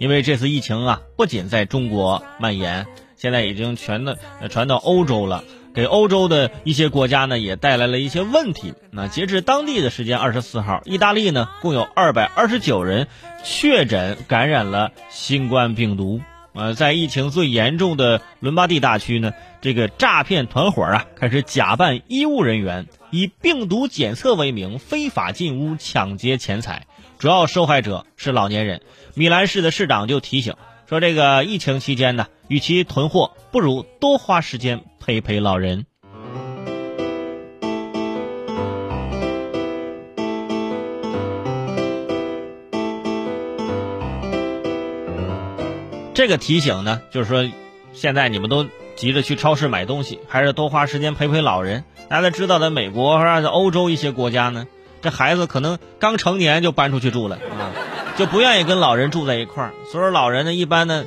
因为这次疫情啊，不仅在中国蔓延，现在已经全的传到欧洲了，给欧洲的一些国家呢也带来了一些问题。那截至当地的时间二十四号，意大利呢共有二百二十九人确诊感染了新冠病毒。呃，在疫情最严重的伦巴第大区呢，这个诈骗团伙啊开始假扮医务人员，以病毒检测为名非法进屋抢劫钱财，主要受害者是老年人。米兰市的市长就提醒说，这个疫情期间呢，与其囤货，不如多花时间陪陪老人。这个提醒呢，就是说，现在你们都急着去超市买东西，还是多花时间陪陪老人。大家知道，在美国或者欧洲一些国家呢，这孩子可能刚成年就搬出去住了啊，就不愿意跟老人住在一块儿。所以，老人呢，一般呢，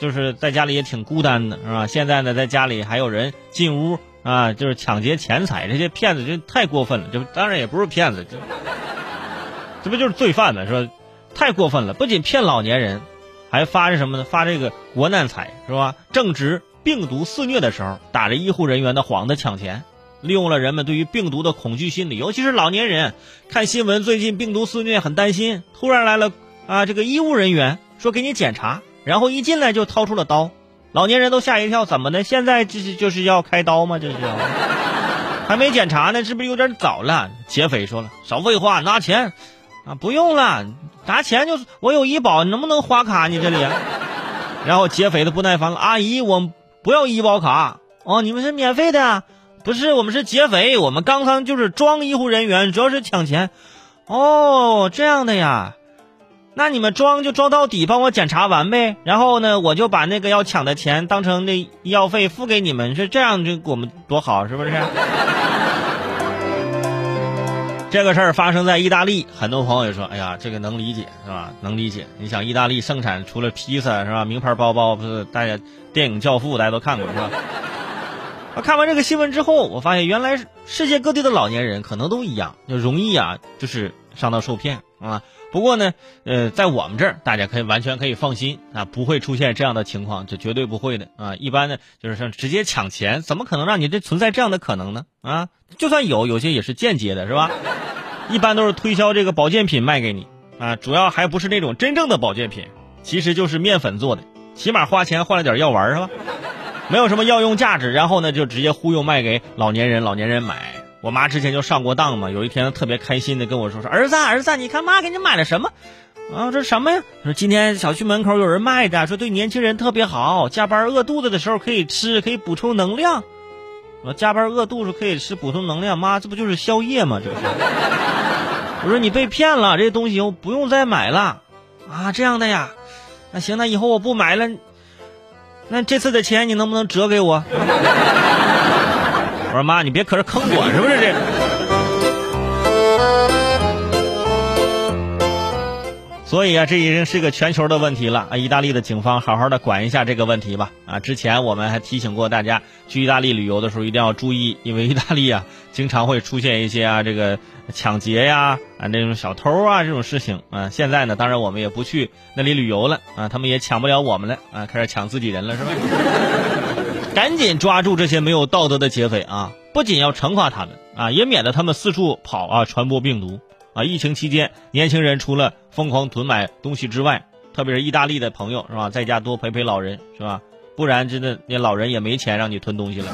就是在家里也挺孤单的，是吧？现在呢，在家里还有人进屋啊，就是抢劫钱财，这些骗子就太过分了。这当然也不是骗子，这这不就是罪犯吗？说太过分了，不仅骗老年人。还发这什么呢？发这个国难财是吧？正值病毒肆虐的时候，打着医护人员的幌子抢钱，利用了人们对于病毒的恐惧心理，尤其是老年人。看新闻，最近病毒肆虐，很担心。突然来了啊，这个医务人员说给你检查，然后一进来就掏出了刀，老年人都吓一跳。怎么的？现在这是就是要开刀吗？这是还没检查呢，是不是有点早了？劫匪说了，少废话，拿钱啊，不用了。拿钱就我有医保，能不能花卡？你这里，然后劫匪的不耐烦了，阿姨，我不要医保卡哦，你们是免费的，不是我们是劫匪，我们刚刚就是装医护人员，主要是抢钱，哦，这样的呀，那你们装就装到底，帮我检查完呗，然后呢，我就把那个要抢的钱当成那医药费付给你们，是这样就我们多好，是不是？这个事儿发生在意大利，很多朋友也说：“哎呀，这个能理解是吧？能理解。你想，意大利盛产除了披萨是吧？名牌包包不是大家电影《教父》大家都看过是吧？”我看完这个新闻之后，我发现原来世界各地的老年人可能都一样，就容易啊，就是上当受骗啊。不过呢，呃，在我们这儿，大家可以完全可以放心啊，不会出现这样的情况，这绝对不会的啊。一般呢，就是说直接抢钱，怎么可能让你这存在这样的可能呢？啊，就算有，有些也是间接的，是吧？一般都是推销这个保健品卖给你啊，主要还不是那种真正的保健品，其实就是面粉做的，起码花钱换了点药丸是吧？没有什么药用价值，然后呢就直接忽悠卖给老年人，老年人买。我妈之前就上过当嘛，有一天特别开心的跟我说说儿子儿子，你看妈给你买了什么？啊，这什么呀？说今天小区门口有人卖的，说对年轻人特别好，加班饿肚子的时候可以吃，可以补充能量。我加班饿肚子可以吃补充能量，妈这不就是宵夜吗？这不是？我说你被骗了，这东西我不用再买了啊，这样的呀？那行，那以后我不买了，那这次的钱你能不能折给我？我说妈，你别可是坑我，是不是这？所以啊，这已经是个全球的问题了啊！意大利的警方好好的管一下这个问题吧啊！之前我们还提醒过大家，去意大利旅游的时候一定要注意，因为 意大利啊经常会出现一些啊这个抢劫呀啊那种小偷啊这种事情啊。现在呢，当然我们也不去那里旅游了啊，他们也抢不了我们了啊，开始抢自己人了是吧？赶紧抓住这些没有道德的劫匪啊！不仅要惩罚他们啊，也免得他们四处跑啊，传播病毒啊！疫情期间，年轻人除了疯狂囤买东西之外，特别是意大利的朋友是吧，在家多陪陪老人是吧？不然真的那老人也没钱让你囤东西了。